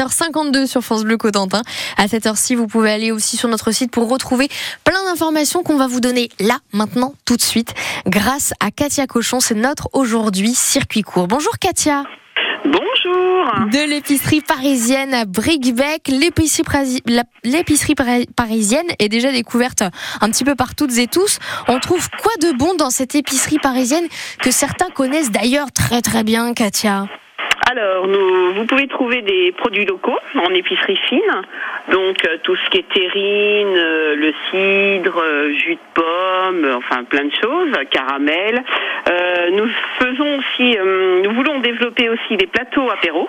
7h52 sur France Bleu Cotentin. À cette heure-ci, vous pouvez aller aussi sur notre site pour retrouver plein d'informations qu'on va vous donner là, maintenant, tout de suite, grâce à Katia Cochon. C'est notre aujourd'hui circuit court. Bonjour Katia. Bonjour. De l'épicerie parisienne à Brickbeck. L'épicerie, l'épicerie parisienne est déjà découverte un petit peu par toutes et tous. On trouve quoi de bon dans cette épicerie parisienne que certains connaissent d'ailleurs très très bien, Katia? Alors, vous pouvez trouver des produits locaux en épicerie fine, donc euh, tout ce qui est terrine, euh, le cidre, euh, jus de pomme, enfin plein de choses, caramel. nous faisons aussi, nous voulons développer aussi des plateaux apéros.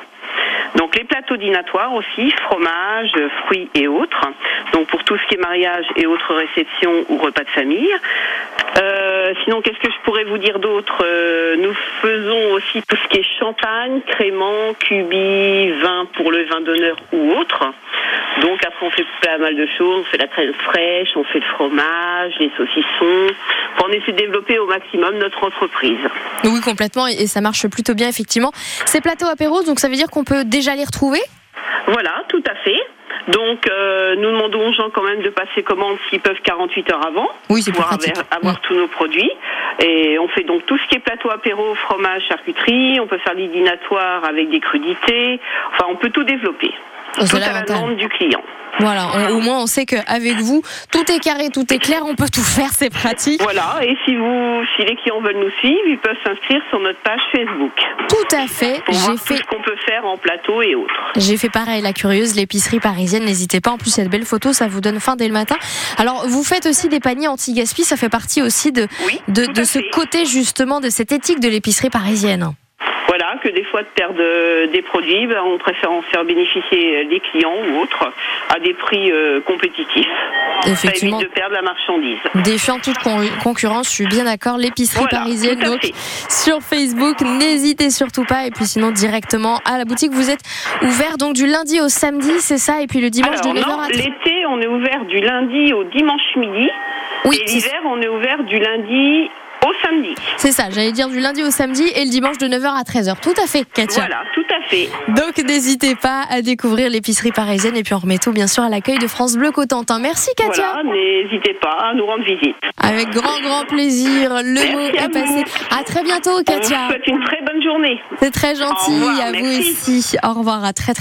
Donc les plateaux dînatoires aussi, fromage, fruits et autres. Donc pour tout ce qui est mariage et autres réceptions ou repas de famille. Sinon, qu'est-ce que je pourrais vous dire d'autre euh, Nous faisons aussi tout ce qui est champagne, crément, cubi, vin pour le vin d'honneur ou autre. Donc après, on fait pas mal de choses. On fait la crème fraîche, on fait le fromage, les saucissons. On essaie de développer au maximum notre entreprise. Oui, complètement. Et ça marche plutôt bien, effectivement. Ces plateaux apéros, donc ça veut dire qu'on peut déjà les retrouver? Voilà, tout à fait. Donc, euh, nous demandons aux gens quand même de passer commande s'ils peuvent 48 heures avant oui, pour avoir, tous nos produits. Et on fait donc tout ce qui est plateau apéro, fromage, charcuterie. On peut faire l'idinatoire avec des crudités. Enfin, on peut tout développer. Tout à la demande du client. Voilà, au moins on sait qu'avec vous, tout est carré, tout est clair, on peut tout faire, c'est pratique. Voilà, et si vous, si les clients veulent nous suivre, ils peuvent s'inscrire sur notre page Facebook. Tout à fait. J'ai fait ce qu'on peut faire en plateau et autres. J'ai fait pareil, la curieuse, l'épicerie parisienne. N'hésitez pas. En plus, cette belle photo, ça vous donne faim dès le matin. Alors, vous faites aussi des paniers anti-gaspi. Ça fait partie aussi de de, de ce côté justement de cette éthique de l'épicerie parisienne que des fois de perdre des produits, ben, on préfère en faire bénéficier les clients ou autres à des prix euh, compétitifs. Effectivement. Ça évite de perdre la marchandise. Défiant toute concurrence, je suis bien d'accord. L'épicerie parisienne, donc sur Facebook, n'hésitez surtout pas. Et puis sinon, directement à la boutique. Vous êtes ouvert donc du lundi au samedi, c'est ça? Et puis le dimanche de 9h à L'été, on est ouvert du lundi au dimanche midi. Oui, et l'hiver, on est ouvert du lundi au samedi. C'est ça, j'allais dire du lundi au samedi et le dimanche de 9h à 13h. Tout à fait, Katia. Voilà, tout à fait. Donc n'hésitez pas à découvrir l'épicerie parisienne et puis on remet tout bien sûr à l'accueil de France Bleu Cotentin. Merci Katia. Voilà, n'hésitez pas à nous rendre visite. Avec grand grand plaisir. Le mot est passé. À très bientôt Katia. On vous souhaite une très bonne journée. C'est très gentil. à vous aussi. Au revoir. À très très